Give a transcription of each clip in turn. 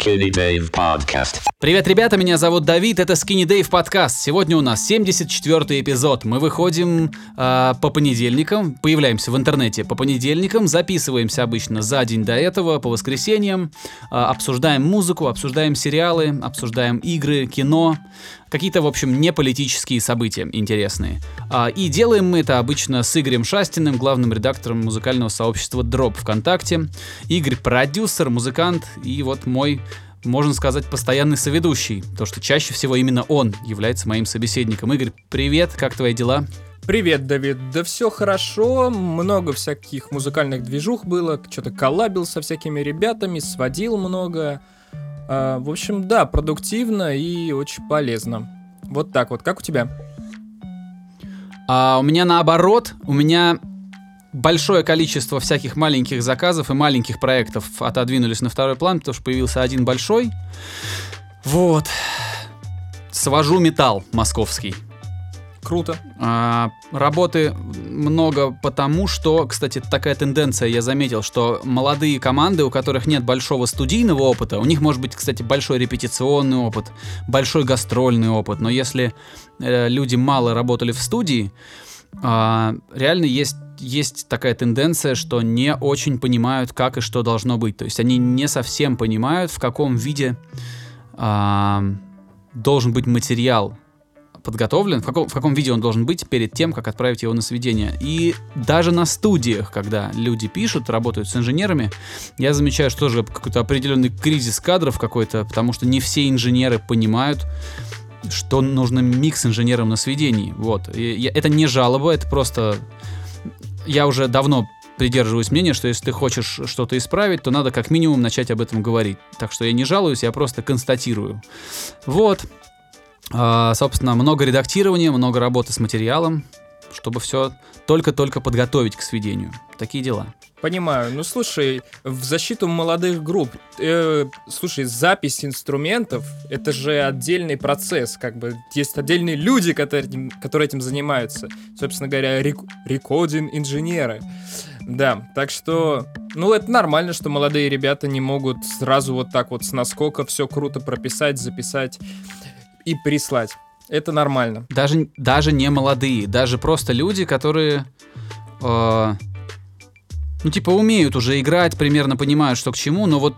Skinny Dave Podcast. Привет, ребята, меня зовут Давид, это Skinny Dave подкаст. Сегодня у нас 74 эпизод. Мы выходим э, по понедельникам, появляемся в интернете по понедельникам, записываемся обычно за день до этого, по воскресеньям, э, обсуждаем музыку, обсуждаем сериалы, обсуждаем игры, кино, какие-то, в общем, не политические события интересные. А, и делаем мы это обычно с Игорем Шастиным, главным редактором музыкального сообщества Drop ВКонтакте. Игорь продюсер, музыкант и вот мой можно сказать, постоянный соведущий, то что чаще всего именно он является моим собеседником. Игорь, привет, как твои дела? Привет, Давид. Да все хорошо, много всяких музыкальных движух было, что-то коллабил со всякими ребятами, сводил много. А, в общем, да, продуктивно и очень полезно. Вот так вот. Как у тебя? А у меня наоборот, у меня большое количество всяких маленьких заказов и маленьких проектов отодвинулись на второй план, потому что появился один большой. Вот. Свожу металл московский. Круто. А, работы много потому, что, кстати, такая тенденция я заметил, что молодые команды, у которых нет большого студийного опыта, у них может быть, кстати, большой репетиционный опыт, большой гастрольный опыт, но если э, люди мало работали в студии, а, реально есть есть такая тенденция, что не очень понимают, как и что должно быть. То есть они не совсем понимают, в каком виде а, должен быть материал подготовлен, в каком, в каком виде он должен быть перед тем, как отправить его на сведение. И даже на студиях, когда люди пишут, работают с инженерами, я замечаю, что тоже какой-то определенный кризис кадров какой-то, потому что не все инженеры понимают, что нужно микс инженерам на сведении. Вот. И я, это не жалоба, это просто... Я уже давно придерживаюсь мнения, что если ты хочешь что-то исправить, то надо как минимум начать об этом говорить. Так что я не жалуюсь, я просто констатирую. Вот. А, собственно, много редактирования, много работы с материалом, чтобы все только-только подготовить к сведению. Такие дела. Понимаю. Ну, слушай, в защиту молодых групп, э, слушай, запись инструментов — это же отдельный процесс, как бы есть отдельные люди, которые, которые этим занимаются. Собственно говоря, рек рекодинг-инженеры. Да, так что, ну, это нормально, что молодые ребята не могут сразу вот так вот с наскока все круто прописать, записать и прислать. Это нормально. Даже, даже не молодые, даже просто люди, которые... Э, ну, типа, умеют уже играть, примерно понимают, что к чему, но вот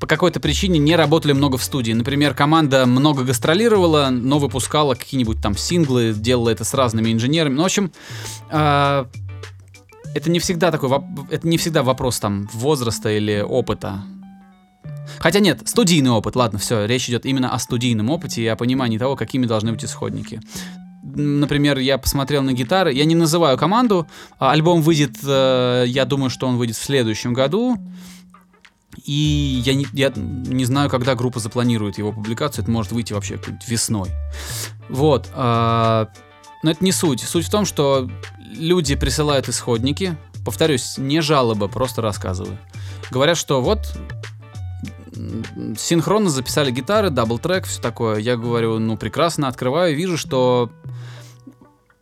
по какой-то причине не работали много в студии. Например, команда много гастролировала, но выпускала какие-нибудь там синглы, делала это с разными инженерами. Ну, в общем, э, это не всегда такой, это не всегда вопрос там возраста или опыта. Хотя нет, студийный опыт, ладно, все, речь идет именно о студийном опыте и о понимании того, какими должны быть исходники. Например, я посмотрел на гитары, я не называю команду, а альбом выйдет, э, я думаю, что он выйдет в следующем году, и я не, я не знаю, когда группа запланирует его публикацию, это может выйти вообще весной. Вот. Э, но это не суть. Суть в том, что люди присылают исходники, повторюсь, не жалоба, просто рассказываю. Говорят, что вот синхронно записали гитары, double track, все такое. Я говорю, ну прекрасно, открываю, вижу, что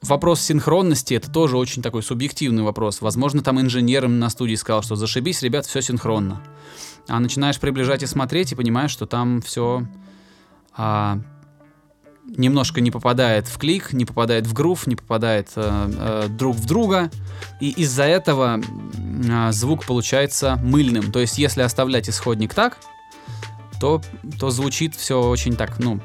вопрос синхронности это тоже очень такой субъективный вопрос. Возможно, там инженером на студии сказал, что зашибись, ребят, все синхронно. А начинаешь приближать и смотреть, и понимаешь, что там все а, немножко не попадает в клик, не попадает в грув, не попадает э, э, друг в друга. И из-за этого э, звук получается мыльным. То есть, если оставлять исходник так, то, то звучит все очень так, ну,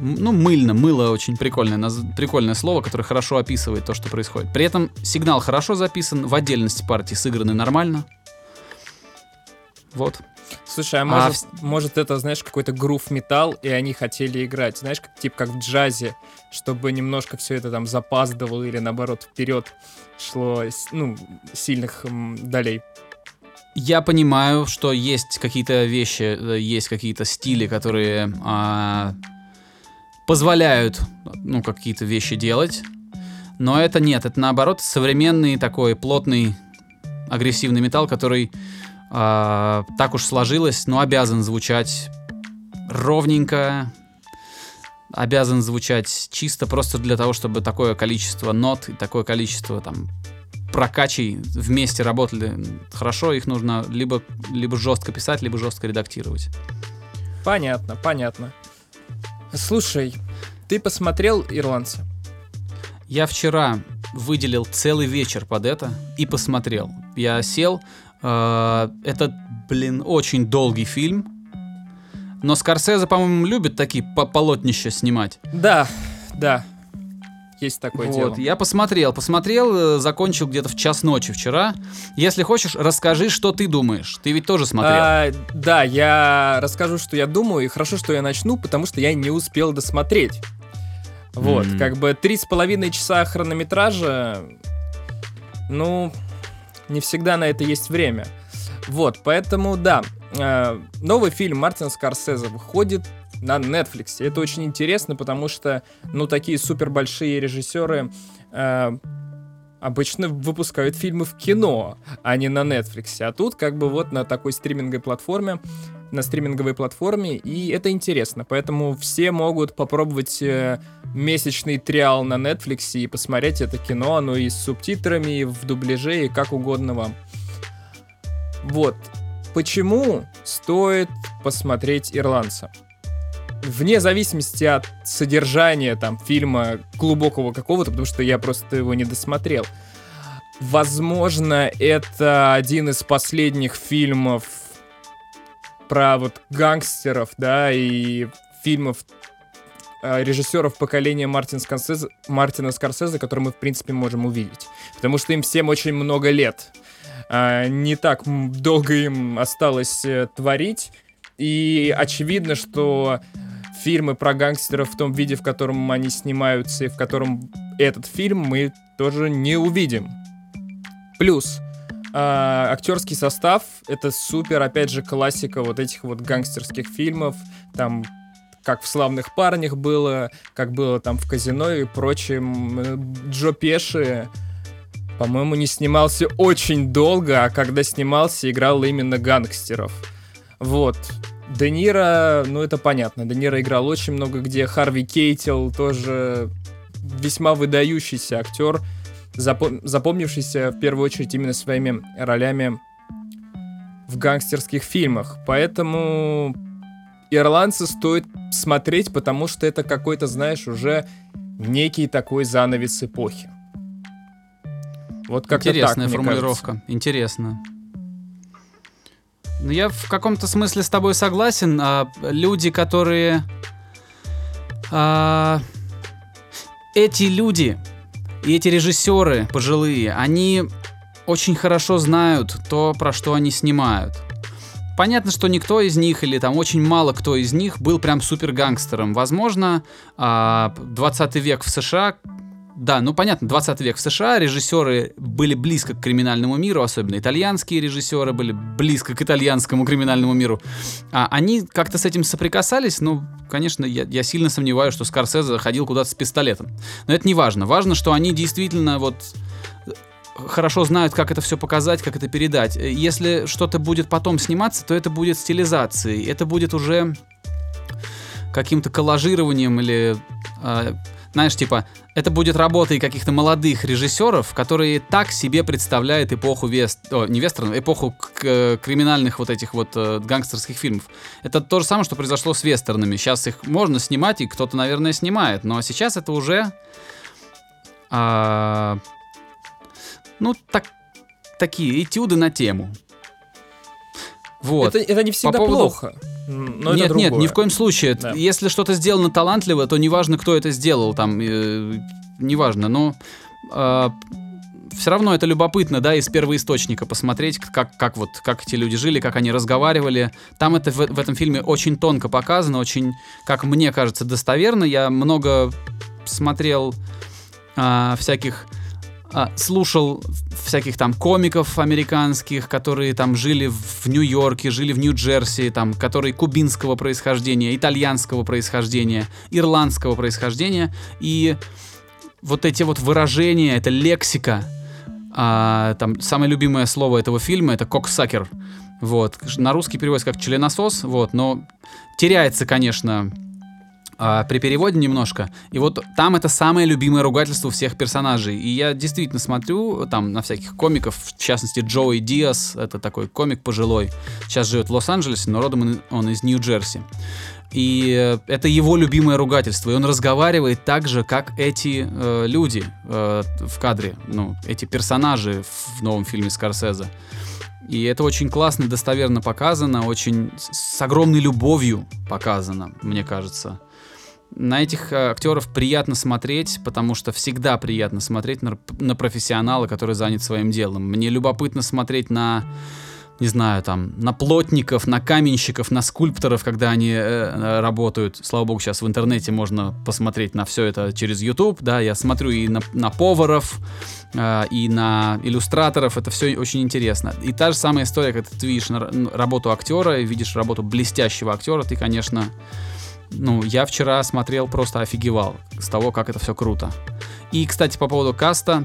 ну, мыльно, мыло очень прикольное, прикольное слово, которое хорошо описывает то, что происходит. При этом сигнал хорошо записан, в отдельности партии сыграны нормально. Вот. Слушай, а, а может, в... может это, знаешь, какой-то грув металл, и они хотели играть, знаешь, как, типа как в джазе, чтобы немножко все это там запаздывало или наоборот вперед шло, ну, сильных м, долей. Я понимаю, что есть какие-то вещи, э, есть какие-то стили, которые а, позволяют, ну, какие-то вещи делать. Но это нет, это наоборот современный такой плотный агрессивный металл, который а, так уж сложилось, но обязан звучать ровненько, обязан звучать чисто просто для того, чтобы такое количество нот и такое количество там прокачей вместе работали хорошо, их нужно либо, либо жестко писать, либо жестко редактировать. Понятно, понятно. Слушай, ты посмотрел «Ирландца»? Я вчера выделил целый вечер под это и посмотрел. Я сел. Э, это, блин, очень долгий фильм. Но Скорсезе, по-моему, любит такие по полотнища снимать. Да, да. Есть такое вот, дело. я посмотрел, посмотрел, э, закончил где-то в час ночи вчера. Если хочешь, расскажи, что ты думаешь. Ты ведь тоже смотрел. А, да, я расскажу, что я думаю, и хорошо, что я начну, потому что я не успел досмотреть. Вот, М. как бы три с половиной часа хронометража, ну, не всегда на это есть время. Вот, поэтому, да, э, новый фильм Мартина Скорсезе выходит на Netflix. Это очень интересно, потому что, ну, такие супер большие режиссеры э, обычно выпускают фильмы в кино, а не на Netflix. А тут как бы вот на такой стриминговой платформе, на стриминговой платформе, и это интересно. Поэтому все могут попробовать э, месячный триал на Netflix и посмотреть это кино, оно и с субтитрами, и в дубляже, и как угодно вам. Вот. Почему стоит посмотреть «Ирландца»? Вне зависимости от содержания там фильма глубокого какого-то, потому что я просто его не досмотрел. Возможно, это один из последних фильмов про вот гангстеров, да, и фильмов э, режиссеров поколения Мартин Скорсезе, Мартина Скорсезе, которые мы, в принципе, можем увидеть. Потому что им всем очень много лет. А, не так долго им осталось э, творить. И очевидно, что фильмы про гангстеров в том виде, в котором они снимаются, и в котором этот фильм мы тоже не увидим. Плюс а, актерский состав это супер, опять же, классика вот этих вот гангстерских фильмов. Там как в «Славных парнях» было, как было там в «Казино» и прочем. Э, Джо Пеши, по-моему, не снимался очень долго, а когда снимался, играл именно гангстеров. Вот. Де Ниро, ну это понятно, Де Ниро играл очень много где. Харви Кейтел тоже весьма выдающийся актер, запом- запомнившийся в первую очередь именно своими ролями в гангстерских фильмах. Поэтому ирландцы стоит смотреть, потому что это какой-то, знаешь, уже некий такой занавес эпохи. Вот как-то так, Интересная мне формулировка. Интересно. Ну, я в каком-то смысле с тобой согласен. А, люди, которые... а, эти люди и эти режиссеры пожилые, они очень хорошо знают то, про что они снимают. Понятно, что никто из них, или там очень мало кто из них был прям супер гангстером. Возможно, а, 20 век в США да, ну понятно, 20 век в США, режиссеры были близко к криминальному миру, особенно итальянские режиссеры были близко к итальянскому криминальному миру. А они как-то с этим соприкасались, ну, конечно, я, я сильно сомневаюсь, что Скорсезе ходил куда-то с пистолетом. Но это не важно. Важно, что они действительно вот э, хорошо знают, как это все показать, как это передать. Если что-то будет потом сниматься, то это будет стилизацией, это будет уже каким-то коллажированием или, э, знаешь, типа, это будет работой каких-то молодых режиссеров, которые так себе представляют эпоху вест... О, не вестерна, эпоху к- криминальных вот этих вот э, гангстерских фильмов. Это то же самое, что произошло с вестернами. Сейчас их можно снимать, и кто-то, наверное, снимает, но сейчас это уже... а, ну, так, такие этюды на тему. Вот. Это, это не всегда поводу- плохо. Но нет, это нет, ни в коем случае. Да. Если что-то сделано талантливо, то неважно, кто это сделал, там, э, неважно, но все равно это любопытно, да, из первоисточника посмотреть, как, как вот, как эти люди жили, как они разговаривали. Там это в, в этом фильме очень тонко показано, очень, как мне кажется, достоверно. Я много смотрел а, всяких а, слушал всяких там комиков американских, которые там жили в Нью-Йорке, жили в Нью-Джерси, там, которые кубинского происхождения, итальянского происхождения, ирландского происхождения. И вот эти вот выражения, это лексика, а, там самое любимое слово этого фильма это коксакер. Вот. На русский переводится как членосос, вот, но теряется, конечно, а, при переводе немножко. И вот там это самое любимое ругательство всех персонажей. И я действительно смотрю там на всяких комиков, в частности Джоуи Диас, это такой комик пожилой, сейчас живет в Лос-Анджелесе, но родом он из Нью-Джерси. И э, это его любимое ругательство. И он разговаривает так же, как эти э, люди э, в кадре, ну, эти персонажи в новом фильме Скорсезе. И это очень классно, достоверно показано, очень с огромной любовью показано, мне кажется. На этих э, актеров приятно смотреть, потому что всегда приятно смотреть на, на профессионала, который занят своим делом. Мне любопытно смотреть на не знаю, там, на плотников, на каменщиков, на скульпторов, когда они э, э, работают. Слава богу, сейчас в интернете можно посмотреть на все это через YouTube, да, я смотрю и на, на поваров, э, и на иллюстраторов, это все очень интересно. И та же самая история, когда ты видишь на, работу актера, видишь работу блестящего актера, ты, конечно, ну, я вчера смотрел, просто офигевал с того, как это все круто. И, кстати, по поводу каста,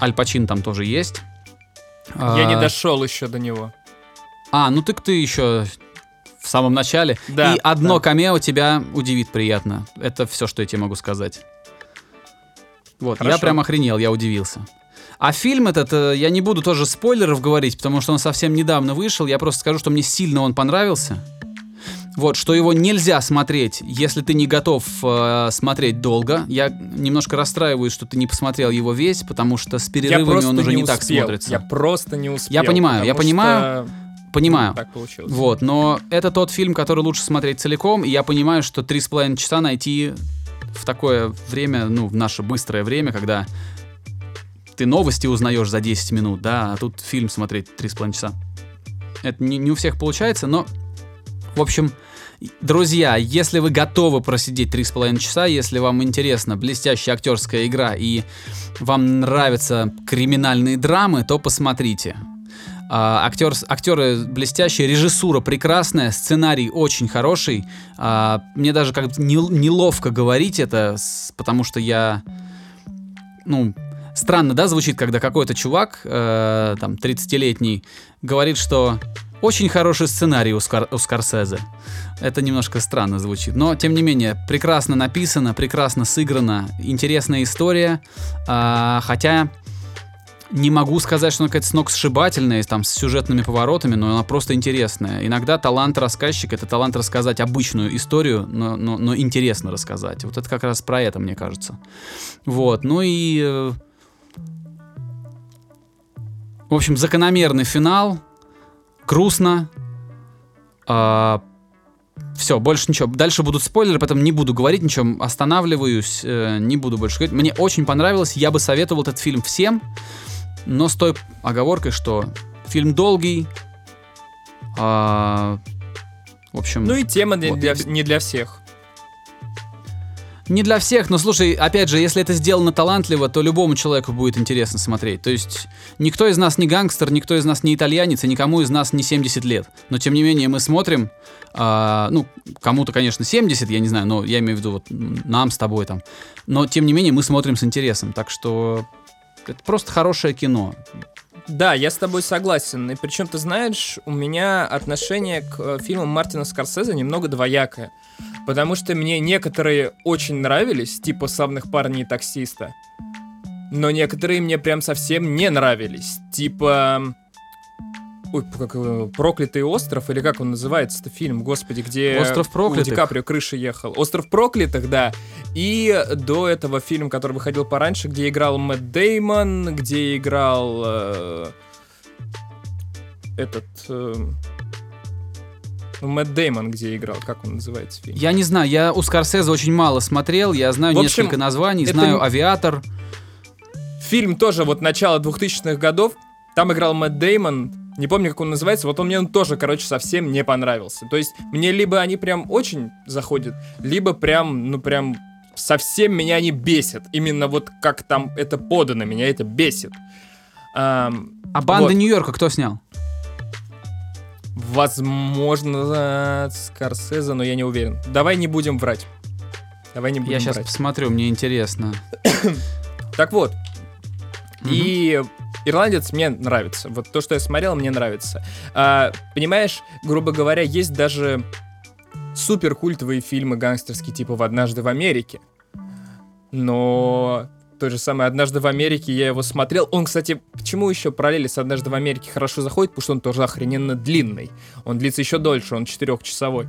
Аль Пачин там тоже есть. Я не дошел еще до него. А, ну так ты еще в самом начале. Да, И одно да. камео тебя удивит приятно. Это все, что я тебе могу сказать. Вот, я Хорошо. прям охренел, я удивился. А фильм этот, э, я не буду тоже спойлеров говорить, потому что он совсем недавно вышел. Я просто скажу, что мне сильно он понравился. Вот, что его нельзя смотреть, если ты не готов э, смотреть долго. Я немножко расстраиваюсь, что ты не посмотрел его весь, потому что с перерывами он уже не, не так успел. смотрится. Я просто не успел. Я понимаю, я понимаю, что, Понимаю. ну, Так получилось. Вот, но это тот фильм, который лучше смотреть целиком, и я понимаю, что три с половиной часа найти в такое время, ну, в наше быстрое время, когда ты новости узнаешь за 10 минут, да, а тут фильм смотреть три с половиной часа. Это не, не у всех получается, но, в общем, друзья, если вы готовы просидеть три с половиной часа, если вам интересна блестящая актерская игра и вам нравятся криминальные драмы, то посмотрите. А, актер, актеры блестящие, режиссура прекрасная, сценарий очень хороший. А, мне даже как неловко говорить это, потому что я, ну, странно, да, звучит, когда какой-то чувак, э, там, 30-летний, говорит, что очень хороший сценарий у, Скор- у Скорсезе. Это немножко странно звучит. Но, тем не менее, прекрасно написано, прекрасно сыграно, интересная история. А, хотя не могу сказать, что она какая-то сногсшибательная, там, с сюжетными поворотами, но она просто интересная. Иногда талант рассказчика — это талант рассказать обычную историю, но, но, но интересно рассказать. Вот это как раз про это, мне кажется. Вот, ну и... э, В общем, закономерный финал. Грустно. все, больше ничего. Дальше будут спойлеры, поэтому не буду говорить ничего. Останавливаюсь, э, не буду больше говорить. Мне очень понравилось. Я бы советовал этот фильм всем, но с той оговоркой, что фильм долгий. а, в общем, Ну и тема Вот. для, не для всех. Не для всех, но слушай, опять же, если это сделано талантливо, то любому человеку будет интересно смотреть. То есть никто из нас не гангстер, никто из нас не итальянец, и никому из нас не 70 лет. Но тем не менее мы смотрим, а, ну, кому-то, конечно, 70, я не знаю, но я имею в виду вот нам с тобой там. Но тем не менее мы смотрим с интересом, так что это просто хорошее кино. Да, я с тобой согласен. И причем, ты знаешь, у меня отношение к э, фильмам Мартина Скорсезе немного двоякое. Потому что мне некоторые очень нравились, типа «Славных парней и таксиста». Но некоторые мне прям совсем не нравились. Типа... Ой, как его, «Проклятый остров», или как он называется-то фильм, господи, где «Остров проклятых». у Ди Каприо крыша ехал. «Остров проклятых», да. И до этого фильм, который выходил пораньше, где играл Мэтт Деймон, где играл э, этот... э, ну, Мэтт Деймон, где играл, как он называется фильм? Я не знаю, я у Скорсезе очень мало смотрел, я знаю общем, несколько названий, это знаю «Авиатор». Фильм тоже вот начала 2000-х годов. Там играл Мэтт Деймон. Не помню, как он называется. Вот он мне он тоже, короче, совсем не понравился. То есть мне либо они прям очень заходят, либо прям, ну прям совсем меня они бесят. Именно вот как там это подано, меня это бесит. Ам, А «Банда Вот. Нью-Йорка» кто снял? возможно, Скорсезе, но я не уверен. Давай не будем врать. Давай не будем Я сейчас врать. посмотрю, мне интересно. Так вот. Мгм. И ирландец мне нравится. Вот то, что я смотрел, мне нравится. А, понимаешь, грубо говоря, есть даже супер культовые фильмы гангстерские, типа «В однажды в Америке». Но то же самое «Однажды в Америке» я его смотрел. Он, кстати, почему еще параллели с «Однажды в Америке» хорошо заходит? Потому что он тоже охрененно длинный. Он длится еще дольше, он четырехчасовой.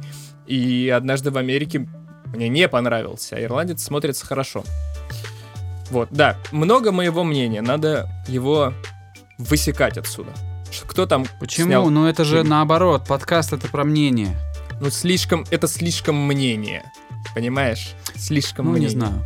И «Однажды в Америке» мне не понравился, а «Ирландец» смотрится хорошо. Вот, да, много моего мнения, надо его высекать отсюда. Кто там Почему? снял Ну это же наоборот, подкаст это про мнение. Ну, слишком, это слишком мнение. Понимаешь? Слишком Ну, мнение. не знаю.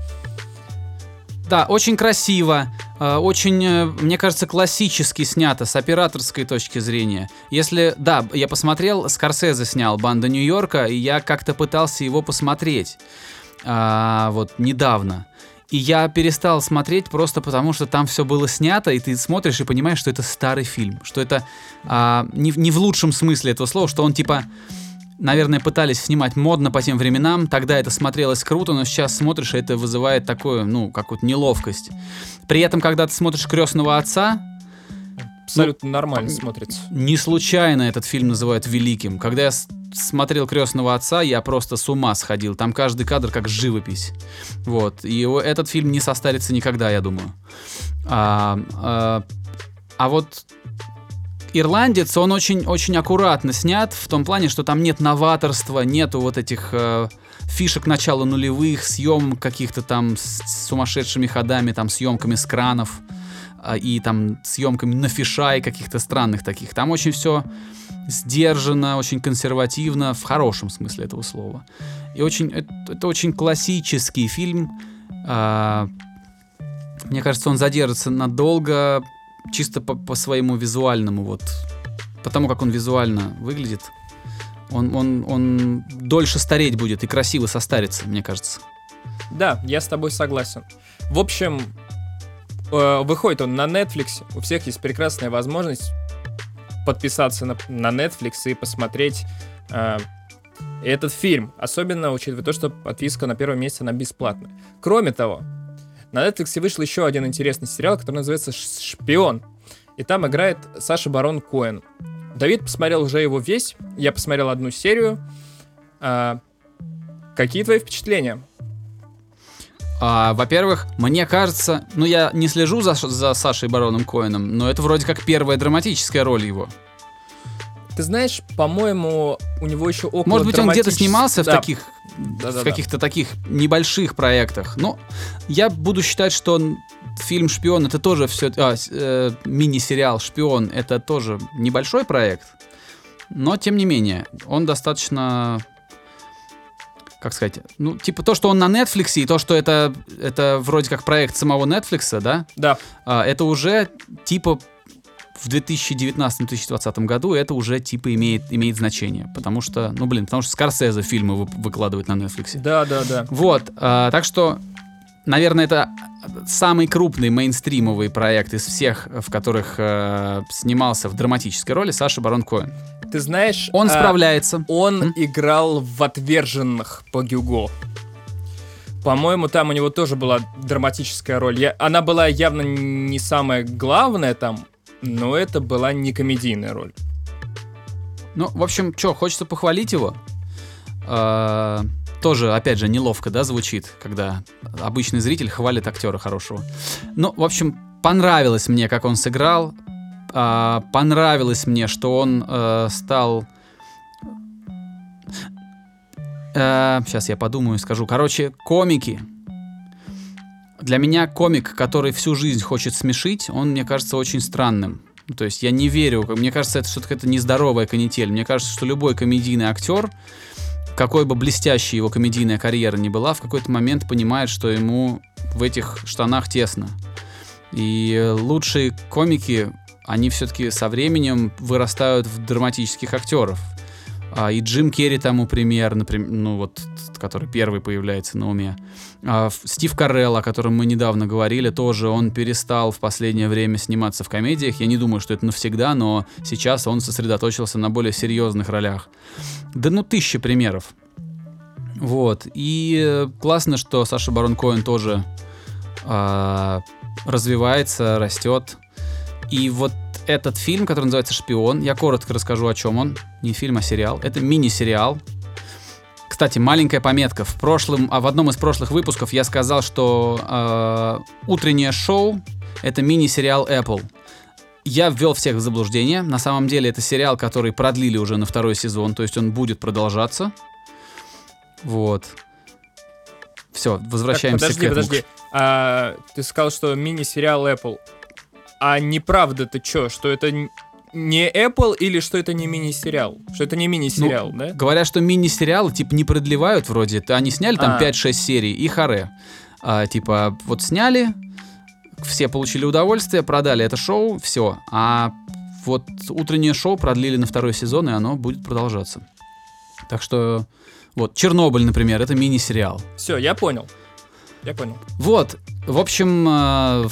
Да, очень красиво, э, очень, э, мне кажется, классически снято с операторской точки зрения. Если, да, я посмотрел, Скорсезе снял «Банда Нью-Йорка», и я как-то пытался его посмотреть, а, вот, недавно. И я перестал смотреть просто потому, что там все было снято, и ты смотришь и понимаешь, что это старый фильм, что это а, не, не в лучшем смысле этого слова, что он типа наверное, пытались снимать модно по тем временам, тогда это смотрелось круто, но сейчас смотришь, и это вызывает такую, ну, какую-то неловкость. При этом, когда ты смотришь «Крестного отца», Абсолютно нормально смотрится. не случайно этот фильм называют великим. Когда я смотрел «Крестного отца», я просто с ума сходил. Там каждый кадр как живопись. Вот. И этот фильм не состарится никогда, я думаю. А, а, а вот «Ирландец», он очень-очень аккуратно снят в том плане, что там нет новаторства, нету вот этих э, фишек начала нулевых, съемок каких-то там с сумасшедшими ходами, там съемками с кранов и там съемками на фишай каких-то странных таких. Там очень все сдержанно, очень консервативно, в хорошем смысле этого слова. И очень, это, это очень классический фильм. А, мне кажется, он задержится надолго, чисто по, по своему визуальному вот, потому как он визуально выглядит. Он, он, он дольше стареть будет и красиво состарится, мне кажется. Да, я с тобой согласен. В общем, выходит он на Netflix. У всех есть прекрасная возможность подписаться на, Netflix и посмотреть э, этот фильм. Особенно учитывая то, что подписка на первом месяце она бесплатная. Кроме того, на Netflix вышел еще один интересный сериал, который называется «Ш- «Шпион». И там играет Саша Барон Коэн. Давид посмотрел уже его весь. Я посмотрел одну серию. А, какие твои впечатления? А, во-первых, мне кажется, ну я не слежу за, за Сашей Бароном Коэном, но это вроде как первая драматическая роль его. Ты знаешь, по-моему, у него еще около Может быть, он где-то снимался в Да, таких, да-да-да. в каких-то таких небольших проектах. Но я буду считать, что он- фильм «Шпион» это тоже все, мини-сериал «Шпион» это тоже небольшой проект, но тем не менее он достаточно как сказать, ну, типа то, что он на Netflix, и то, что это, это вроде как проект самого Netflix, да, Да, а, это уже типа в 2019-2020 году это уже типа имеет, имеет значение. Потому что, ну блин, потому что Скорсезе фильмы вы- выкладывает на Netflix. да, да, да. Вот, а, так что, наверное, это самый крупный мейнстримовый проект из всех, в которых э, снимался в драматической роли Саша Барон Коэн. Ты знаешь, Он а, справляется. он М? играл в «Отверженных» по Гюго. По-моему, там у него тоже была драматическая роль. Я- она была явно не самая главная там, но это была не комедийная роль. Ну, в общем, что, хочется похвалить его. А, тоже, опять же, неловко, да, звучит, когда обычный зритель хвалит актера хорошего. Ну, в общем, понравилось мне, как он сыграл. А, понравилось мне, что он э, стал... сейчас я подумаю и скажу. Короче, комики. Для меня комик, который всю жизнь хочет смешить, он, мне кажется, очень странным. То есть я не верю, мне кажется, это что-то какая-то нездоровая канитель. Мне кажется, что любой комедийный актер, какой бы блестящей его комедийная карьера ни была, в какой-то момент понимает, что ему в этих штанах тесно. И лучшие комики, они все-таки со временем вырастают в драматических актеров. А, и Джим Керри тому пример, например, ну вот, который первый появляется на уме. А, Стив Карелл, о котором мы недавно говорили, тоже он перестал в последнее время сниматься в комедиях. Я не думаю, что это навсегда, но сейчас он сосредоточился на более серьезных ролях. Да ну тысячи примеров. Вот. И э, классно, что Саша Барон Коэн тоже а, развивается, растет. И вот этот фильм, который называется «Шпион», я коротко расскажу, о чем он. Не фильм, а сериал. Это мини-сериал. Кстати, маленькая пометка. В прошлом, а в одном из прошлых выпусков я сказал, что э, утреннее шоу это мини-сериал Apple. Я ввел всех в заблуждение. На самом деле это сериал, который продлили уже на второй сезон, то есть он будет продолжаться. Вот. Все, возвращаемся так, подожди, к этому. подожди. А, ты сказал, что мини-сериал Apple. А неправда-то что? Что это не Apple или что это не мини-сериал? Что это не мини-сериал, да? Говорят, что мини-сериалы типа не продлевают вроде. Они сняли там А. 5-6 серий и харе. А, типа вот сняли, все получили удовольствие, продали это шоу, все. А вот утреннее шоу продлили на второй сезон, и оно будет продолжаться. Так что вот Чернобыль, например, это мини-сериал. Все, я понял. Я понял. Вот, в общем, э,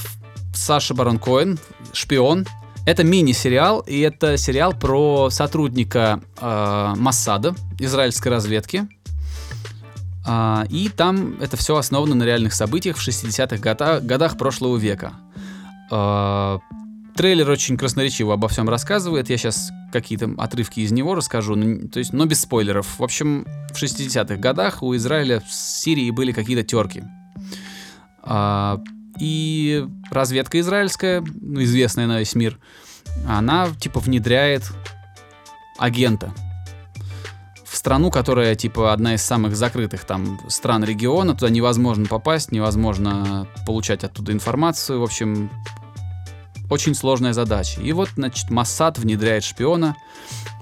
Саша Барон Коэн, шпион. Это мини-сериал, и это сериал про сотрудника э, Моссада, израильской разведки. А, и там это все основано на реальных событиях в 60-х года- годах прошлого века. А, трейлер очень красноречиво обо всем рассказывает. Я сейчас какие-то отрывки из него расскажу, но, то есть, но без спойлеров. В общем, в 60-х годах у Израиля с Сирией были какие-то терки. А, и разведка израильская, ну, известная на весь мир, она типа внедряет агента в страну, которая типа одна из самых закрытых там стран региона, туда невозможно попасть, невозможно получать оттуда информацию, в общем, очень сложная задача. И вот, значит, Моссад внедряет шпиона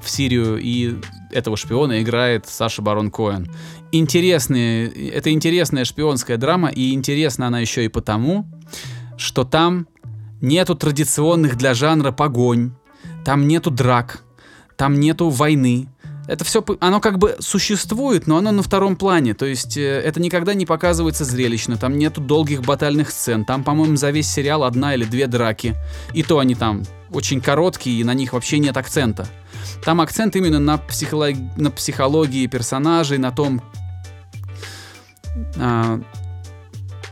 в Сирию, и этого шпиона играет Саша Барон Коэн. Интересные, это интересная шпионская драма, и интересна она еще и потому, что там нету традиционных для жанра погонь, там нету драк, там нету войны. Это все, оно как бы существует, но оно на втором плане. То есть э, это никогда не показывается зрелищно. Там нету долгих батальных сцен. Там, по-моему, за весь сериал одна или две драки. И то они там очень короткие, и на них вообще нет акцента. Там акцент именно на, психолог... на психологии персонажей, на том, а,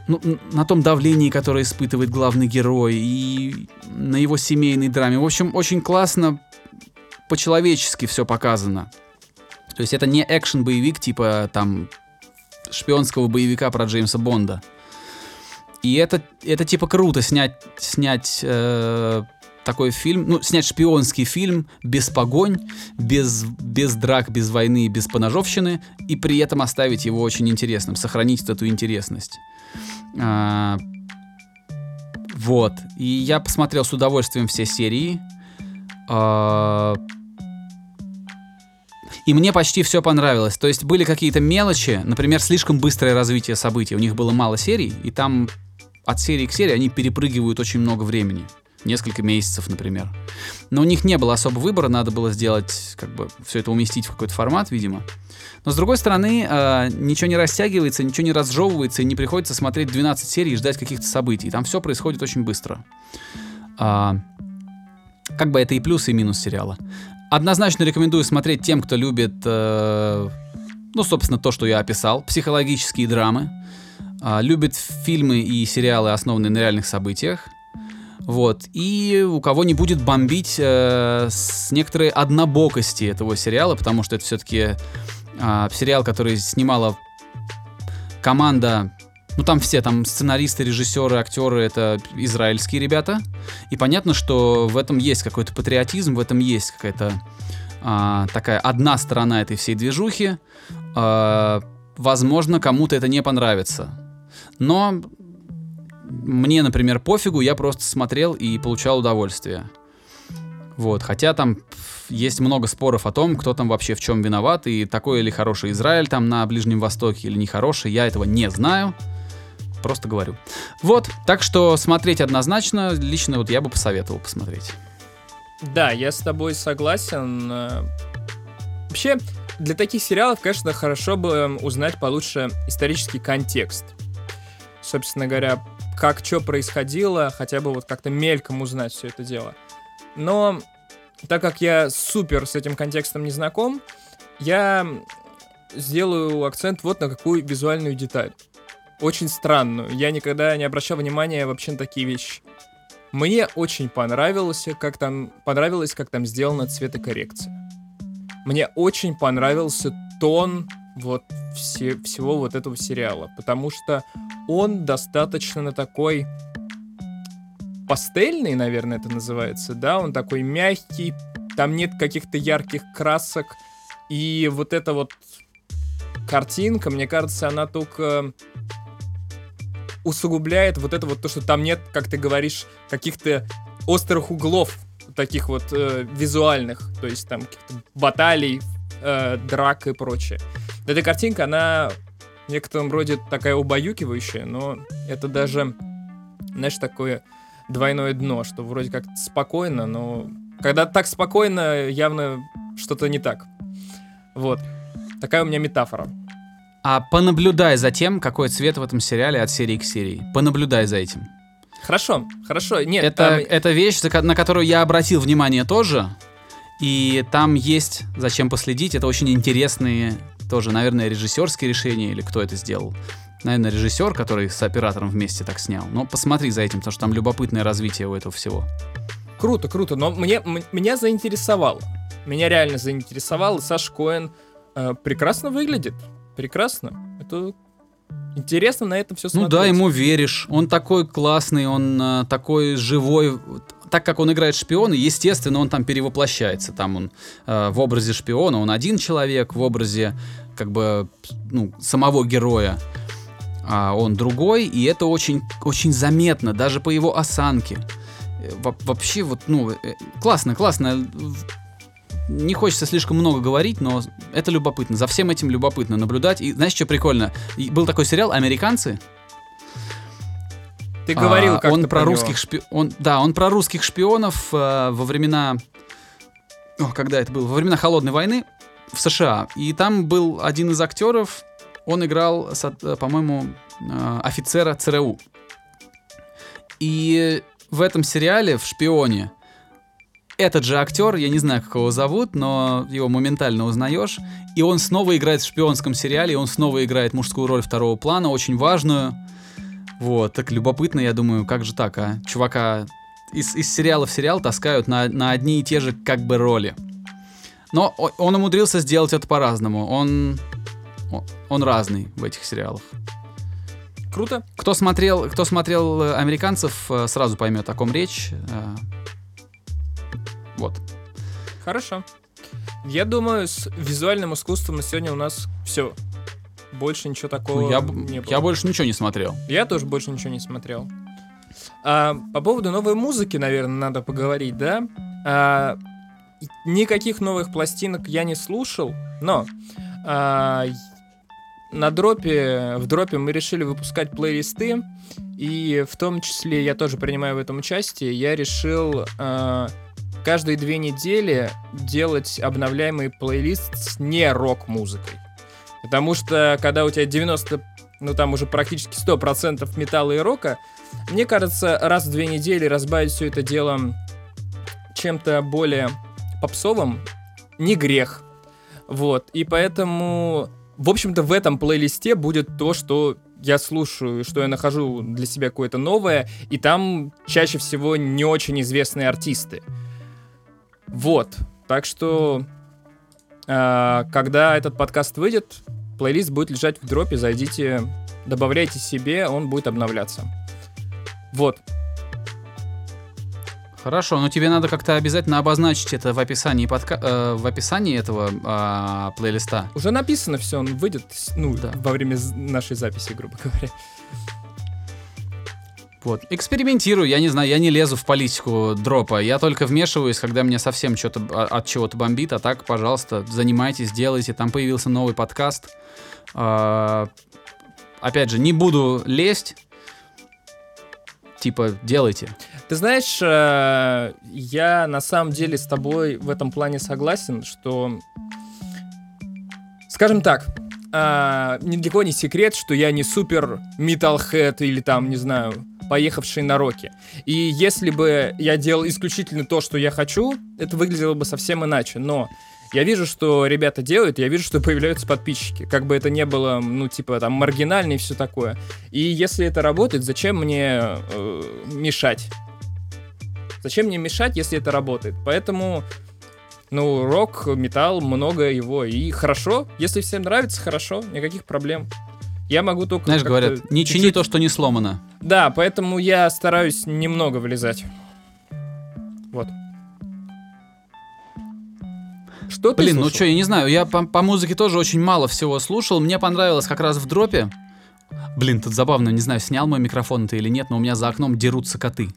ну, на том давлении, которое испытывает главный герой, и на его семейной драме. В общем, очень классно, по-человечески все показано. То есть это не экшен-боевик типа там шпионского боевика про Джеймса Бонда. И это, это типа круто снять, снять э, такой фильм, ну, снять шпионский фильм без погонь, без, без драк, без войны, без поножовщины, и при этом оставить его очень интересным, сохранить эту интересность. А, вот. И я посмотрел с удовольствием все серии. А, и мне почти все понравилось. То есть были какие-то мелочи, например, слишком быстрое развитие событий. У них было мало серий, и там от серии к серии они перепрыгивают очень много времени. Несколько месяцев, например. Но у них не было особо выбора, надо было сделать, как бы, все это уместить в какой-то формат, видимо. Но с другой стороны, э, ничего не растягивается, ничего не разжевывается, и не приходится смотреть 12 серий и ждать каких-то событий. Там все происходит очень быстро. А, как бы это и плюс, и минус сериала. Однозначно рекомендую смотреть тем, кто любит, э, ну, собственно, то, что я описал, психологические драмы, а, любит фильмы и сериалы, основанные на реальных событиях. Вот. И у кого не будет бомбить э, с некоторой однобокости этого сериала, потому что это все-таки сериал, который снимала команда. Ну, там все, там сценаристы, режиссеры, актеры, это израильские ребята. И понятно, что в этом есть какой-то патриотизм, в этом есть какая-то а, такая одна сторона этой всей движухи. А, возможно, кому-то это не понравится. Но мне, например, пофигу, я просто смотрел и получал удовольствие. Вот, хотя там есть много споров о том, кто там вообще в чем виноват, и такой или хороший Израиль там на Ближнем Востоке, или нехороший, я этого не знаю. Просто говорю. Вот, так что смотреть однозначно, лично вот я бы посоветовал посмотреть. Да, я с тобой согласен. Вообще, для таких сериалов, конечно, хорошо бы эм, узнать получше исторический контекст. Собственно говоря, как что происходило, хотя бы вот как-то мельком узнать все это дело. Но так как я супер с этим контекстом не знаком, я сделаю акцент вот на какую визуальную деталь. Очень странную. Я никогда не обращал внимания вообще на такие вещи. Мне очень понравилось, как там, понравилось, как там сделана цветокоррекция. Мне очень понравился тон вот все, всего вот этого сериала, потому что он достаточно такой пастельный, наверное, это называется, да, он такой мягкий, там нет каких-то ярких красок, и вот эта вот картинка, мне кажется, она только усугубляет вот это вот то, что там нет, как ты говоришь, каких-то острых углов, таких вот э, визуальных, то есть там баталий, э, драк и прочее. Эта картинка, она в некотором роде такая убаюкивающая, но это даже, знаешь, такое двойное дно, что вроде как спокойно, но когда так спокойно, явно что-то не так. Вот. Такая у меня метафора. А понаблюдай за тем, какой цвет в этом сериале от серии к серии. Понаблюдай за этим. Хорошо, хорошо. Нет, Это, там- это вещь, на которую я обратил внимание тоже. И там есть зачем последить. Это очень интересные тоже, наверное, режиссерские решения, или кто это сделал. Наверное, режиссер, который с оператором вместе так снял. Но посмотри за этим, потому что там любопытное развитие у этого всего. Круто, круто, но мне, меня заинтересовало. Меня реально заинтересовало. Саш Коэн э, прекрасно выглядит. Прекрасно. Это интересно на этом все Ну смотреть. да, ему веришь. Он такой классный, он э, такой живой. Так как он играет шпиона, естественно, он там перевоплощается. Там он э, в образе шпиона, он один человек, в образе как бы ну, самого героя а он другой, и это очень, очень заметно, даже по его осанке. Э, во- Вообще, вот, ну, э, классно, классно. Не хочется слишком много говорить, но это любопытно. За всем этим любопытно наблюдать. И знаешь, что прикольно? Был такой сериал «Американцы», Ты говорил а, как-то он про русских шпи... он, да, он про русских шпионов э, во времена, О, когда это было, во времена холодной войны в США. И там был один из актеров, он играл, э, по-моему, э, офицера ЦРУ. И в этом сериале, в «Шпионе», этот же актер, я не знаю, как его зовут, но его моментально узнаешь. И он снова играет в шпионском сериале, и он снова играет мужскую роль второго плана, очень важную. Вот, так любопытно, я думаю, как же так, а? Чувака из, из сериала в сериал таскают на, на одни и те же как бы роли. Но он умудрился сделать это по-разному. Он, он разный в этих сериалах. Круто. Кто смотрел, кто смотрел э, американцев, э, сразу поймет, о ком речь. Э, Вот. Хорошо. Я думаю, с визуальным искусством на сегодня у нас все. Больше ничего такого Ну, я, не было. я больше ничего не смотрел. Я тоже больше ничего не смотрел. А, по поводу новой музыки, наверное, надо поговорить, да? А, никаких новых пластинок я не слушал, но а, на дропе, в дропе мы решили выпускать плейлисты, и в том числе я тоже принимаю в этом участие. Я решил а, каждые две недели делать обновляемый плейлист с не рок-музыкой. Потому что когда у тебя 90 ну там уже практически 100% металла и рока, мне кажется, раз в две недели разбавить все это дело чем-то более попсовым не грех. Вот, и поэтому, в общем-то, в этом плейлисте будет то, что я слушаю, что я нахожу для себя какое-то новое, и там чаще всего не очень известные артисты. Вот, так что, когда этот подкаст выйдет, плейлист будет лежать в дропе, зайдите, добавляйте себе, он будет обновляться. Вот. Хорошо, но тебе надо как-то обязательно обозначить это в описании подка... э, в описании этого а, плейлиста. Уже написано все, он выйдет, ну, Да. во время нашей записи, грубо говоря. Вот. Экспериментирую, я не знаю, я не лезу в политику дропа. Я только вмешиваюсь, когда мне совсем что-то а, от чего-то бомбит. А так, пожалуйста, занимайтесь, делайте. Там появился новый подкаст. А, опять же, не буду лезть. Типа, делайте. Ты знаешь, э, я на самом деле с тобой в этом плане согласен, что, скажем так, а, далеко не секрет, что я не супер металлхед или там, не знаю, поехавший на роке. И если бы я делал исключительно то, что я хочу, это выглядело бы совсем иначе. Но я вижу, что ребята делают, я вижу, что появляются подписчики. Как бы это не было, ну, типа, там, маргинально и все такое. И если это работает, зачем мне э, мешать? Зачем мне мешать, если это работает? Поэтому Ну, рок, металл, много его. И хорошо. Если всем нравится, хорошо, никаких проблем. Я могу только... Знаешь, говорят, не чини чуть-чуть- то, что не сломано. Да, поэтому я стараюсь немного влезать. Вот. Что Блин, ну слушал? что, я не знаю, я по, по музыке тоже очень мало всего слушал. Мне понравилось как раз в дропе. Блин, тут забавно, не знаю, снял мой микрофон ты или нет, но у меня за окном дерутся коты.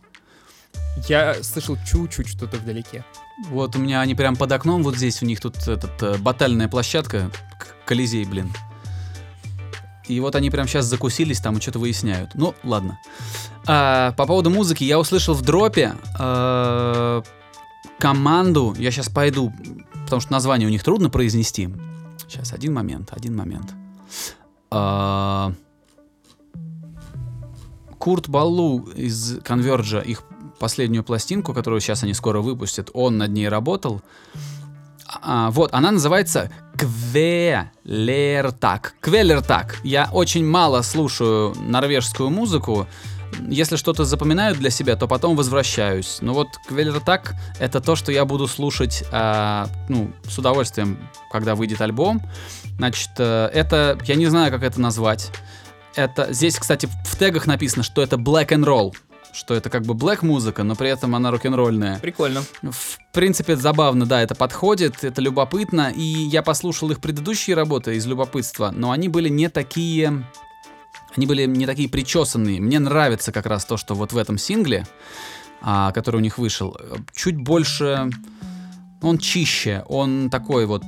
Я слышал чуть-чуть что-то вдалеке. Вот у меня они прям под окном, вот здесь у них тут этот, э, батальная площадка, Колизей, блин. И вот они прям сейчас закусились там и что-то выясняют. Ну, ладно. А, по поводу музыки, я услышал в дропе э, команду, я сейчас пойду, потому что название у них трудно произнести. Сейчас, один момент, один момент. А, Курт Баллу из Конверджа, их последнюю пластинку, которую сейчас они скоро выпустят, он над ней работал. А, вот, она называется Квелертак. Квелертак. Я очень мало слушаю норвежскую музыку. Если что-то запоминаю для себя, то потом возвращаюсь. Но вот Квелертак — это то, что я буду слушать а, ну, с удовольствием, когда выйдет альбом. Значит, э, это... Я не знаю, как это назвать. Это... Здесь, кстати, в тегах написано, что это black and roll. Что это как бы black музыка, но при этом она рок-н-ролльная. Прикольно. В принципе, забавно, да, это подходит, это любопытно, и я послушал их предыдущие работы из любопытства, но они были не такие... Они были не такие причесанные. Мне нравится как раз то, что вот в этом сингле, а, который у них вышел, чуть больше... Он чище, он такой вот...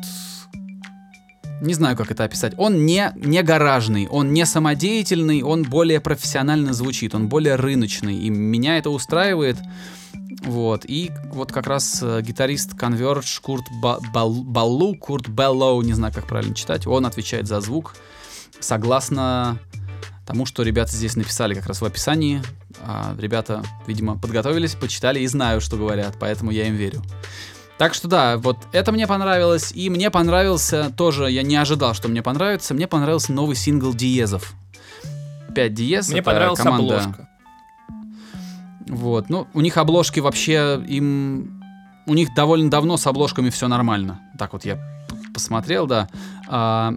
Не знаю, как это описать. Он не, не гаражный, он не самодеятельный, он более профессионально звучит, он более рыночный, и меня это устраивает. Вот, и вот как раз э, гитарист Converge Курт Ба- Бал- Баллу, Курт Беллоу, не знаю, как правильно читать, он отвечает за звук, согласно тому, что ребята здесь написали как раз в описании. А, ребята, видимо, подготовились, почитали и знают, что говорят, поэтому я им верю. Так что да, вот это мне понравилось, и мне понравился тоже, я не ожидал, что мне понравится, мне понравился новый сингл Диезов. 5 Диез. Мне это понравилась команда- обложка. вот, ну, у них обложки вообще, им... У них довольно давно с обложками все нормально. Так вот я посмотрел, да. А,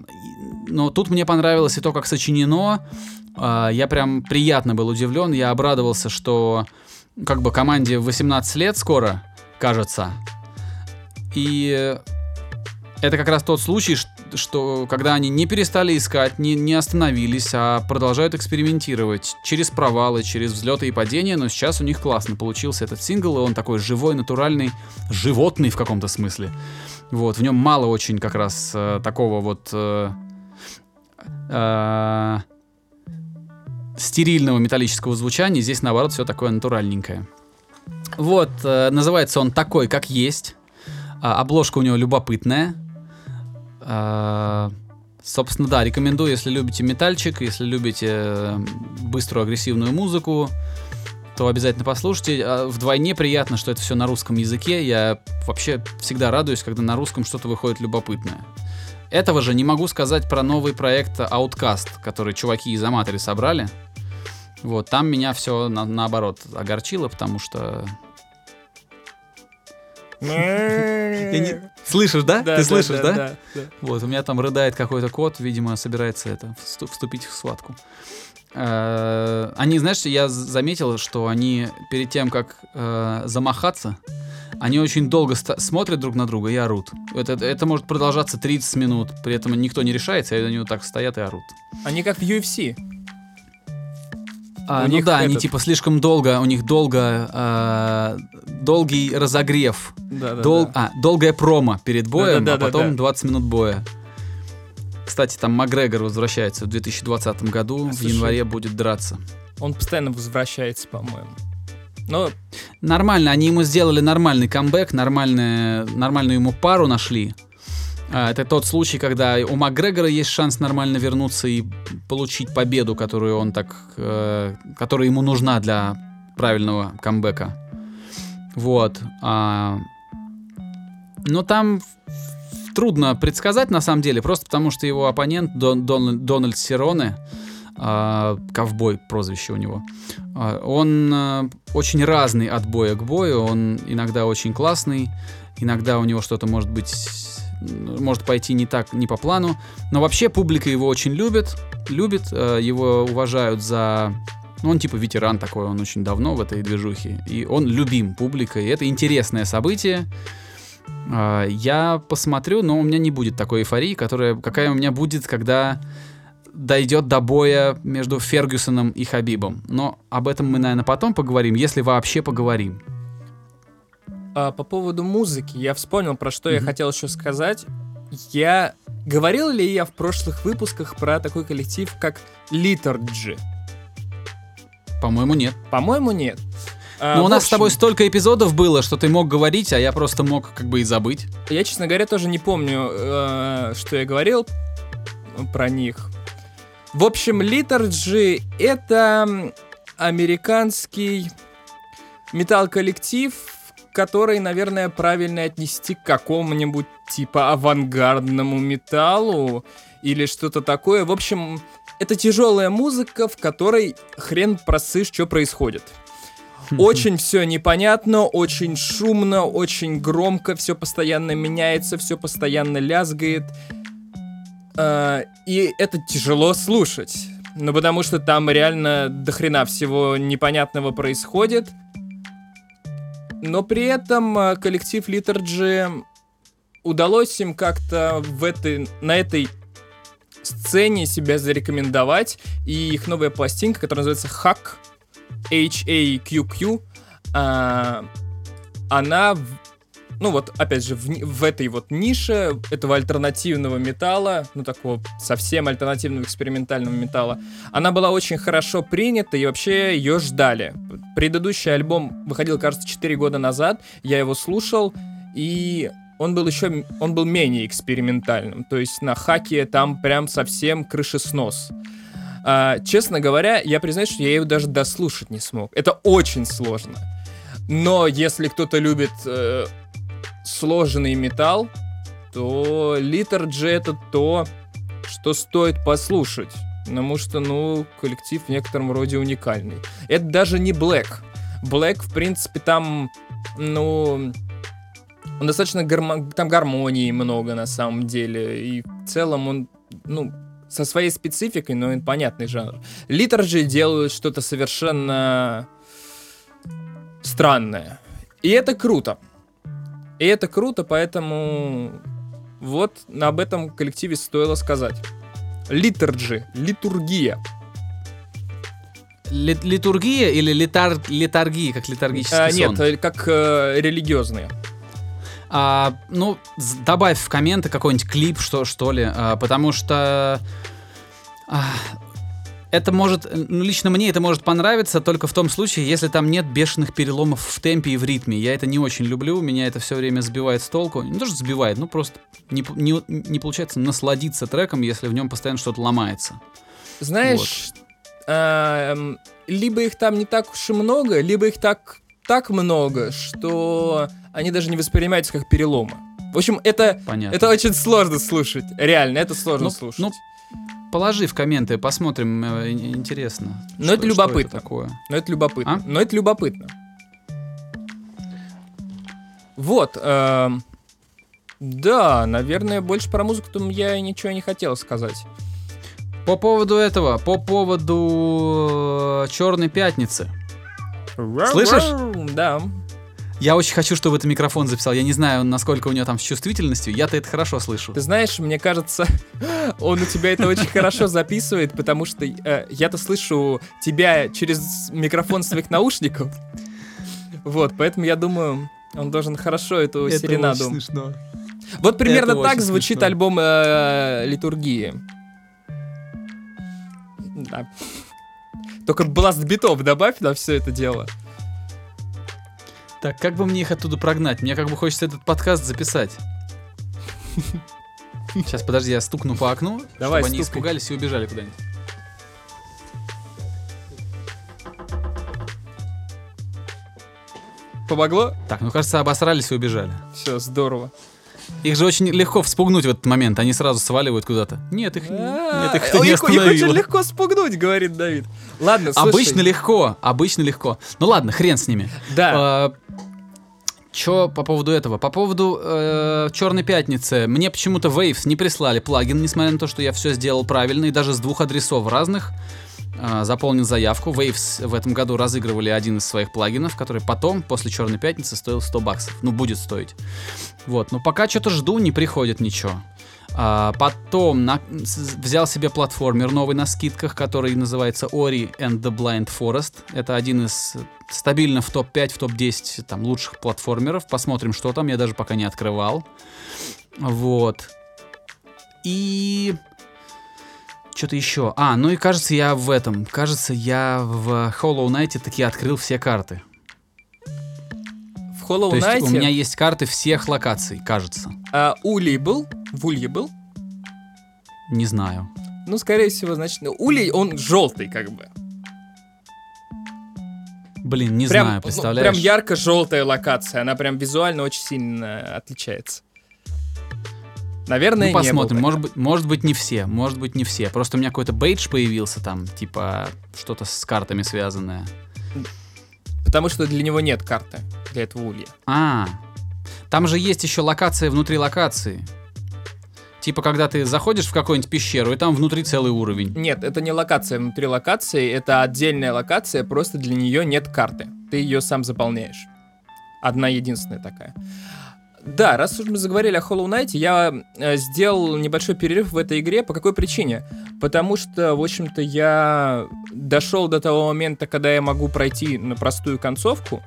но тут мне понравилось и то, как сочинено. А, я прям приятно был удивлен. Я обрадовался, что как бы команде 18 лет скоро, кажется. И это как раз тот случай, что когда они не перестали искать, не, не остановились, а продолжают экспериментировать через провалы, через взлеты и падения, но сейчас у них классно получился этот сингл, и он такой живой, натуральный, животный в каком-то смысле. Вот, в нем мало очень как раз э, такого вот э, э, стерильного металлического звучания, здесь наоборот все такое натуральненькое. Вот, э, называется он «Такой, как есть». А, обложка у него любопытная. А, собственно, да, рекомендую, если любите метальчик, если любите э, быструю агрессивную музыку, то обязательно послушайте. А, Вдвойне приятно, что это все на русском языке. Я вообще всегда радуюсь, когда на русском что-то выходит любопытное. Этого же не могу сказать про новый проект Outcast, который чуваки из Аматори собрали. Вот, там меня все наоборот огорчило, потому что... Не- Слышишь, да? Ты слышишь, да? Вот, у меня там рыдает какой-то кот, видимо, собирается это, всту- вступить в схватку. Э, Они, знаешь, я заметил, что они перед тем, как э, замахаться, они очень долго смотрят друг на друга и орут. Это, это может продолжаться 30 минут, при этом никто не решается, и они вот так стоят и орут. Они как в UFC. А, У ну них да, они этот- типа слишком долго, у них долго, э, долгий разогрев, Да, да, Дол- да. а, долгая промо перед боем, а потом 20 минут боя. Кстати, там Макгрегор возвращается в 2020 году, в Слушай. январе будет драться. Он постоянно возвращается, по-моему. Но Нормально, они ему сделали нормальный камбэк, нормальную ему пару нашли. А, Это тот случай, когда у Макгрегора есть шанс нормально вернуться и получить победу, которую он так, э, которая ему нужна для правильного камбэка. Вот. а, но там трудно предсказать на самом деле, просто потому что его оппонент Дон- Дон- Дональд Сироне, а, ковбой прозвище у него, а, он а, очень разный от боя к бою, он иногда очень классный, Иногда у него что-то может быть может пойти не так, не по плану. Но вообще публика его очень любит, любит, э, его уважают за... Ну, он типа ветеран такой, он очень давно в этой движухе. И он любим публикой. И это интересное событие. Э, Я посмотрю, но у меня не будет такой эйфории, которая, какая у меня будет, когда дойдет до боя между Фергюсоном и Хабибом. Но об этом мы, наверное, потом поговорим, если вообще поговорим. А, по поводу музыки, я вспомнил, про что я Мгм. хотел еще сказать. Я... Говорил ли я в прошлых выпусках про такой коллектив, как Liturgy? По-моему, нет. По-моему, нет. А, Но у в нас с тобой общем, столько эпизодов было, что ты мог говорить, а я просто мог как бы и забыть. Я, честно говоря, тоже не помню, э, что я говорил про них. В общем, Liturgy — это американский металл-коллектив, который, наверное, правильно отнести к какому-нибудь типа авангардному металлу или что-то такое. В общем, это тяжелая музыка, в которой хрен просышь, что происходит. Очень все непонятно, очень шумно, очень громко, все постоянно меняется, все постоянно лязгает. А, И это тяжело слушать. Ну, потому что там реально дохрена всего непонятного происходит. Но при этом а, коллектив Liturgy удалось им как-то в этой, на этой сцене себя зарекомендовать. И их новая пластинка, которая называется Hack, H-A-Q-Q, а, она, ну вот, опять же, в, в этой вот нише этого альтернативного металла, ну такого совсем альтернативного экспериментального металла, она была очень хорошо принята и вообще ее ждали. Предыдущий альбом выходил, кажется, 4 года назад, я его слушал, и он был еще, он был менее экспериментальным, то есть на хаке там прям совсем крышеснос. А, честно говоря, я признаюсь, что я его даже дослушать не смог. Это очень сложно. Но если кто-то любит э, сложный металл, то Liturgy это то, что стоит послушать. Потому что, ну, коллектив в некотором роде уникальный. Это даже не Black. Black, в принципе, там, ну, он достаточно гармо- там гармонии много на самом деле. И в целом он, ну, со своей спецификой, но он понятный жанр. Liturgy делают что-то совершенно странное. И это круто. И это круто, поэтому вот об этом коллективе стоило сказать. Liturgy, литургия. Ли- литургия или литар... литаргия, как литургический А, сон? нет, э, как э, религиозные. А, ну, добавь в комменты какой-нибудь клип, что, что ли, а, потому что а, это может, ну, лично мне это может понравиться только в том случае, если там нет бешеных переломов в темпе и в ритме. Я это не очень люблю, меня это все время сбивает с толку. Не то, что сбивает, ну просто не, не, не получается насладиться треком, если в нем постоянно что-то ломается. Знаешь, а, эм, либо их там не так уж и много, либо их так, так много, что они даже не воспринимаются как переломы. В общем, это, Понятно. это очень сложно слушать. Реально, это сложно Ну, слушать. ну, Положи в комменты, посмотрим, э, ин- интересно. Но что- это любопытно. такое. Но это любопытно. А? Но это любопытно. Вот. эм, да, наверное, больше про музыку там я ничего не хотел сказать. По поводу этого, по поводу Черной пятницы. Слышишь? Да. Я очень хочу, чтобы это микрофон записал. Я не знаю, насколько у него там с чувствительностью. Я-то это хорошо слышу. Ты знаешь, мне кажется, он у тебя это очень хорошо записывает, потому что э, я-то слышу тебя через микрофон своих наушников. Вот, поэтому я думаю, он должен хорошо эту серенаду. смешно. Вот примерно Это так очень звучит смешно. альбом э, Литургии. Да. Только бласт битов добавь на все это дело. Так, как бы мне их оттуда прогнать? Мне как бы хочется этот подкаст записать. Сейчас, подожди, я стукну по окну, Давай, чтобы они стукай. испугались и убежали куда-нибудь. Помогло? Так, ну кажется, обосрались и убежали. Все, здорово. Их же очень легко вспугнуть в этот момент, они сразу сваливают куда-то. Нет, их, А, нет, их это не их- их очень остановило. легко спугнуть, говорит Давид. Ладно, слушай. Обычно легко, обычно легко. Ну ладно, хрен с ними. Да. А, Чё по поводу этого? По поводу э, Черной пятницы. Мне почему-то Waves не прислали плагин, несмотря на то, что я все сделал правильно и даже с двух адресов разных заполнил заявку. Waves в этом году разыгрывали один из своих плагинов, который потом, после Черной пятницы, стоил 100 баксов. Ну, будет стоить. Вот, но пока что-то жду, не приходит ничего. А, потом на- взял себе платформер новый на скидках, который называется Ori and the Blind Forest. Это один из стабильно в топ-5, в топ-10 там, лучших платформеров. Посмотрим, что там. Я даже пока не открывал. Вот. И... Что-то еще. А, ну и кажется, я в этом. Кажется, я в Hollow Knight таки открыл все карты. В Hollow То есть Knight у меня есть карты всех локаций, кажется. а, Улей был? В Улье был? Не знаю. Ну, скорее всего, значит, ну, Улей, он желтый, как бы. Блин, не прям, знаю, ну, представляешь? прям ярко-желтая локация. Она прям визуально очень сильно отличается. Наверное, Ну, посмотрим. Может быть, может быть, не все. Может быть, не все. Просто у меня какой-то бейдж появился там, типа, что-то с картами связанное. Потому что для него нет карты, для этого улья. А, там же есть еще локация внутри локации. Типа, когда ты заходишь в какую-нибудь пещеру, и там внутри целый уровень. Нет, это не локация внутри локации, это отдельная локация, просто для нее нет карты. Ты ее сам заполняешь. Одна единственная такая. Да, раз уж мы заговорили о Hollow Knight, я э, сделал небольшой перерыв в этой игре. По какой причине? Потому что, в общем-то, я дошел до того момента, когда я могу пройти на простую концовку,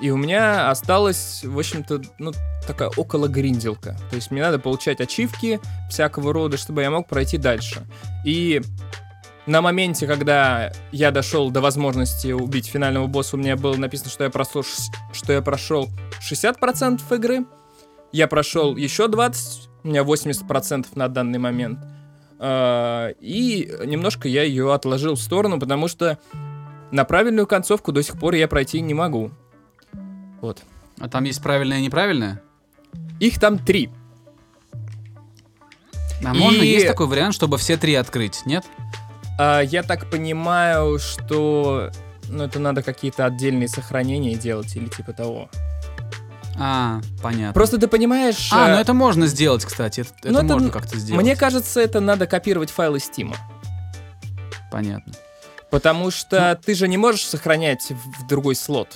и у меня осталась, в общем-то, ну, такая около гринделка. То есть мне надо получать ачивки всякого рода, чтобы я мог пройти дальше. И на моменте, когда я дошел до возможности убить финального босса, у меня было написано, что я прошел, что я прошел 60% игры. Я прошел еще 20, у меня 80% на данный момент. А, И немножко я ее отложил в сторону, потому что на правильную концовку до сих пор я пройти не могу. Вот. А там есть правильное и неправильное? Их там три. А можно И- есть такой вариант, чтобы все три открыть, нет? А, я так понимаю, что ну, это надо какие-то отдельные сохранения делать или типа того. А, понятно. Просто ты понимаешь... А, э, ну это можно сделать, кстати. Это, ну, это можно как-то сделать. Мне кажется, это надо копировать файлы Steam. Понятно. Потому что ты же не можешь сохранять в другой слот.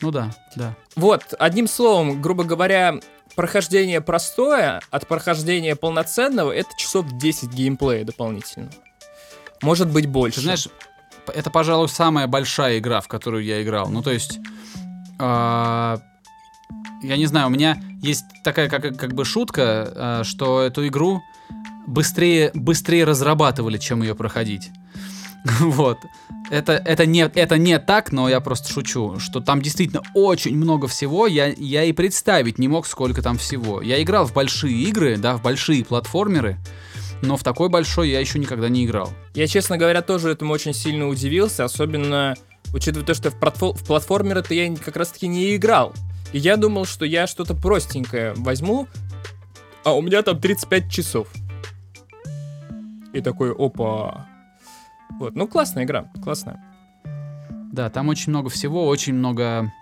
Ну да, да. Вот, одним словом, грубо говоря, прохождение простое от прохождения полноценного это часов 10 геймплея дополнительно. Может быть больше. Ты знаешь, это, пожалуй, самая большая игра, в которую я играл. Ну, то есть, я не знаю, у меня есть такая как, как бы шутка, а, что эту игру быстрее, быстрее разрабатывали, чем ее проходить. Вот. Это, это, не, это не так, но я просто шучу, что там действительно очень много всего, я, я и представить не мог, сколько там всего. Я играл в большие игры, да, в большие платформеры, но в такой большой я еще никогда не играл. Я, честно говоря, тоже этому очень сильно удивился, особенно учитывая то, что в, платфо- в платформеры-то я как раз-таки не играл. И я думал, что я что-то простенькое возьму, а у меня там 35 часов. И такой, опа. Вот, ну классная игра, классная. Да, там очень много всего, очень много...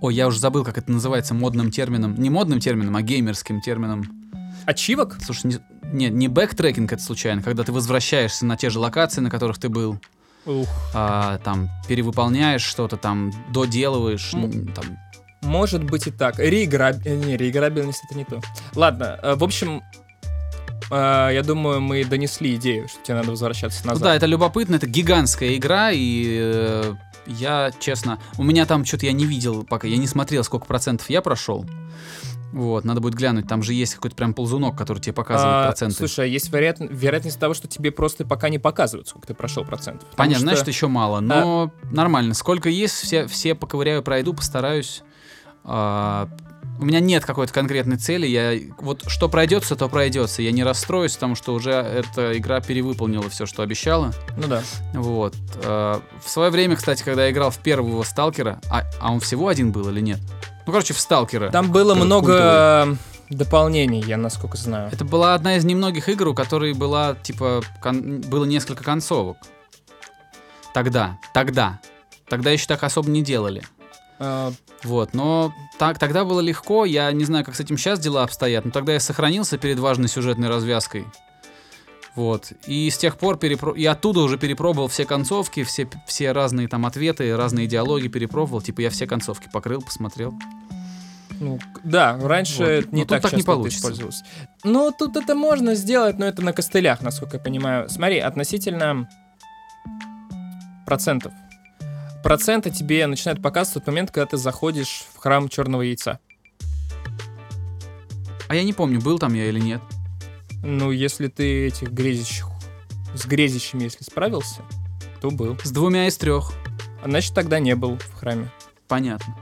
Ой, я уже забыл, как это называется модным термином. Не модным термином, а геймерским термином. Ачивок? Слушай, не, нет, не бэктрекинг это случайно, когда ты возвращаешься на те же локации, на которых ты был, Ух. а, там, перевыполняешь что-то, там, доделываешь, Ну, м, там, Может быть и так. Реиграб... э, Не, реиграбельность это не то. Ладно, э, в общем, э, я думаю, мы донесли идею, что тебе надо возвращаться Ну назад. да, это любопытно, это гигантская игра, и э, я, честно, у меня там что-то я не видел пока, я не смотрел, сколько процентов я прошел. Вот, надо будет глянуть, там же есть какой-то прям ползунок, который тебе показывает А, проценты. Слушай, а есть вероят- вероятность того, что тебе просто пока не показывают, сколько ты прошел процентов. Понятно, что- значит, еще мало, но нормально. Сколько есть, все, все поковыряю, пройду, постараюсь. А, у меня нет какой-то конкретной цели. Я вот что пройдется, то пройдется. Я не расстроюсь, потому что уже эта игра перевыполнила все, что обещала. Ну да. Вот. А, в свое время, кстати, когда я играл в первого сталкера, а, а он всего один был или нет? Ну, короче, в сталкера. Там было много дополнений, я насколько знаю. Это была одна из немногих игр, у которой была, типа, кон- было несколько концовок. Тогда, тогда. Тогда еще так особо не делали. А, Вот, но так, тогда было легко, я не знаю, как с этим сейчас дела обстоят, но тогда я сохранился перед важной сюжетной развязкой. Вот. И с тех пор перепро... и оттуда уже перепробовал все концовки, все, все разные там ответы, разные диалоги перепробовал. Типа я все концовки покрыл, посмотрел. Ну, да, раньше Вот. не Но тут так, так не получится. Ну, тут это можно сделать, но это на костылях, насколько я понимаю. Смотри, относительно процентов. Проценты тебе начинают показывать в тот момент, когда ты заходишь в храм черного яйца. А я не помню, был там я или нет. Ну, если ты этих грезящих... С грезящими, если справился, то был. С двумя из трех. А значит, тогда не был в храме. Понятно.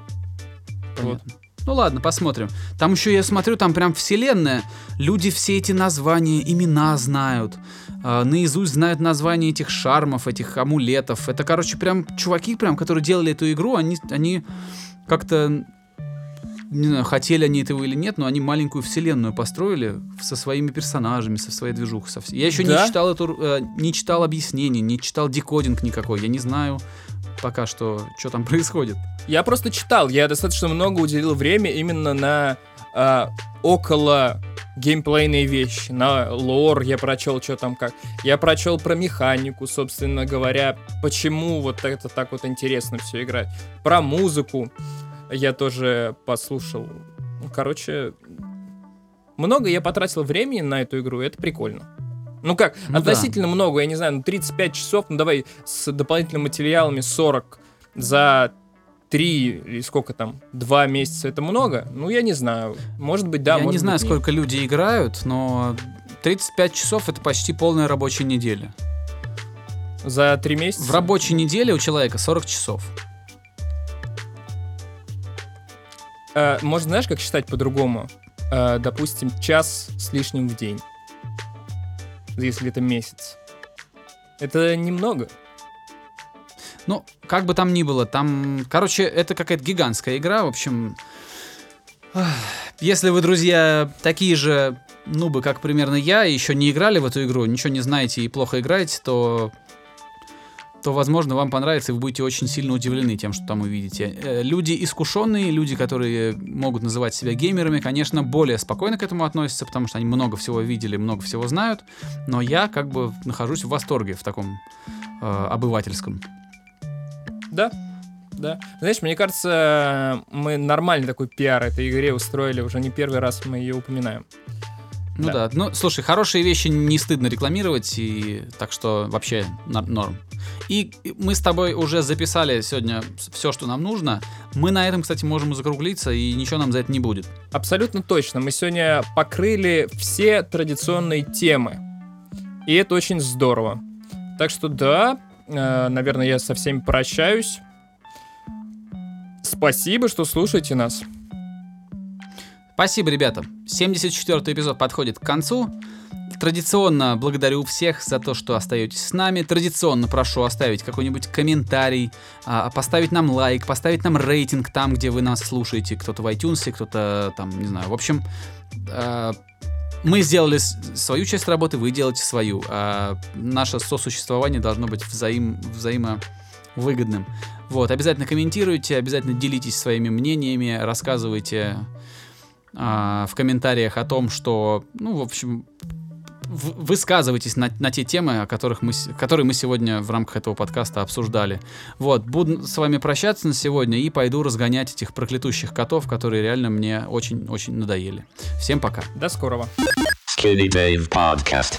Вот. Понятно. Ну ладно, посмотрим. Там еще я смотрю, там прям вселенная. Люди все эти названия, имена знают. А, наизусть знают названия этих шармов, этих амулетов. Это, короче, прям чуваки, прям, которые делали эту игру, они, они как-то не знаю, хотели они этого или нет, но они маленькую вселенную построили со своими персонажами, со своей движухой. Со вс- Я еще Да? не читал эту, э, не читал объяснений, не читал декодинг никакой. Я не знаю пока что, что там происходит. Я просто читал, я достаточно много уделил время именно на а, около геймплейные вещи, на лор я прочел, что там как. Я прочел про механику, собственно говоря, почему вот это так вот интересно все играть. Про музыку я тоже послушал. Короче, много я потратил времени на эту игру, и это прикольно. Ну как, Ну да. относительно много, я не знаю, ну 35 часов, ну давай с дополнительными материалами 40 за 3 или сколько там, 2 месяца это много? Ну я не знаю, может быть да, Я может не знаю, быть, нет. сколько люди играют, но 35 часов это почти полная рабочая неделя. За 3 месяца? В рабочей неделе у человека 40 часов. Э, можно знаешь, как считать по-другому? Э, допустим, час с лишним в день. Если это месяц. Это немного. Ну, как бы там ни было, там, короче, это какая-то гигантская игра, в общем. Если вы, друзья, такие же нубы, как примерно я, еще не играли в эту игру, ничего не знаете и плохо играете, то то, возможно, вам понравится, и вы будете очень сильно удивлены тем, что там увидите. Э, Люди искушенные, люди, которые могут называть себя геймерами, конечно, более спокойно к этому относятся, потому что они много всего видели, много всего знают, но я как бы нахожусь в восторге в таком э, обывательском. Да, да. Знаешь, мне кажется, мы нормальный такой пиар этой игре устроили. Уже не первый раз мы ее упоминаем. Ну Да. да. ну слушай, хорошие вещи не стыдно рекламировать, и так что вообще норм. И мы с тобой уже записали сегодня все, что нам нужно. Мы на этом, кстати, можем закруглиться, и ничего нам за это не будет. Абсолютно точно. Мы сегодня покрыли все традиционные темы. И это очень здорово. Так что да, э, наверное, я со всеми прощаюсь. Спасибо, что слушаете нас. Спасибо, ребята. 74 эпизод подходит к концу. Традиционно благодарю всех за то, что остаетесь с нами. Традиционно прошу оставить какой-нибудь комментарий, а, поставить нам лайк, поставить нам рейтинг там, где вы нас слушаете. Кто-то в iTunes, кто-то там, не знаю. В общем, а, мы сделали свою часть работы, вы делаете свою. А наше сосуществование должно быть взаим, взаимовыгодным. Вот, обязательно комментируйте, обязательно делитесь своими мнениями, рассказывайте а, в комментариях о том, что, ну, в общем, в- высказывайтесь на, на те темы, о которых мы, которые мы сегодня в рамках этого подкаста обсуждали. Вот, буду с вами прощаться на сегодня и пойду разгонять этих проклятущих котов, которые реально мне очень-очень надоели. Всем пока. До скорого. Skinny Dave Podcast.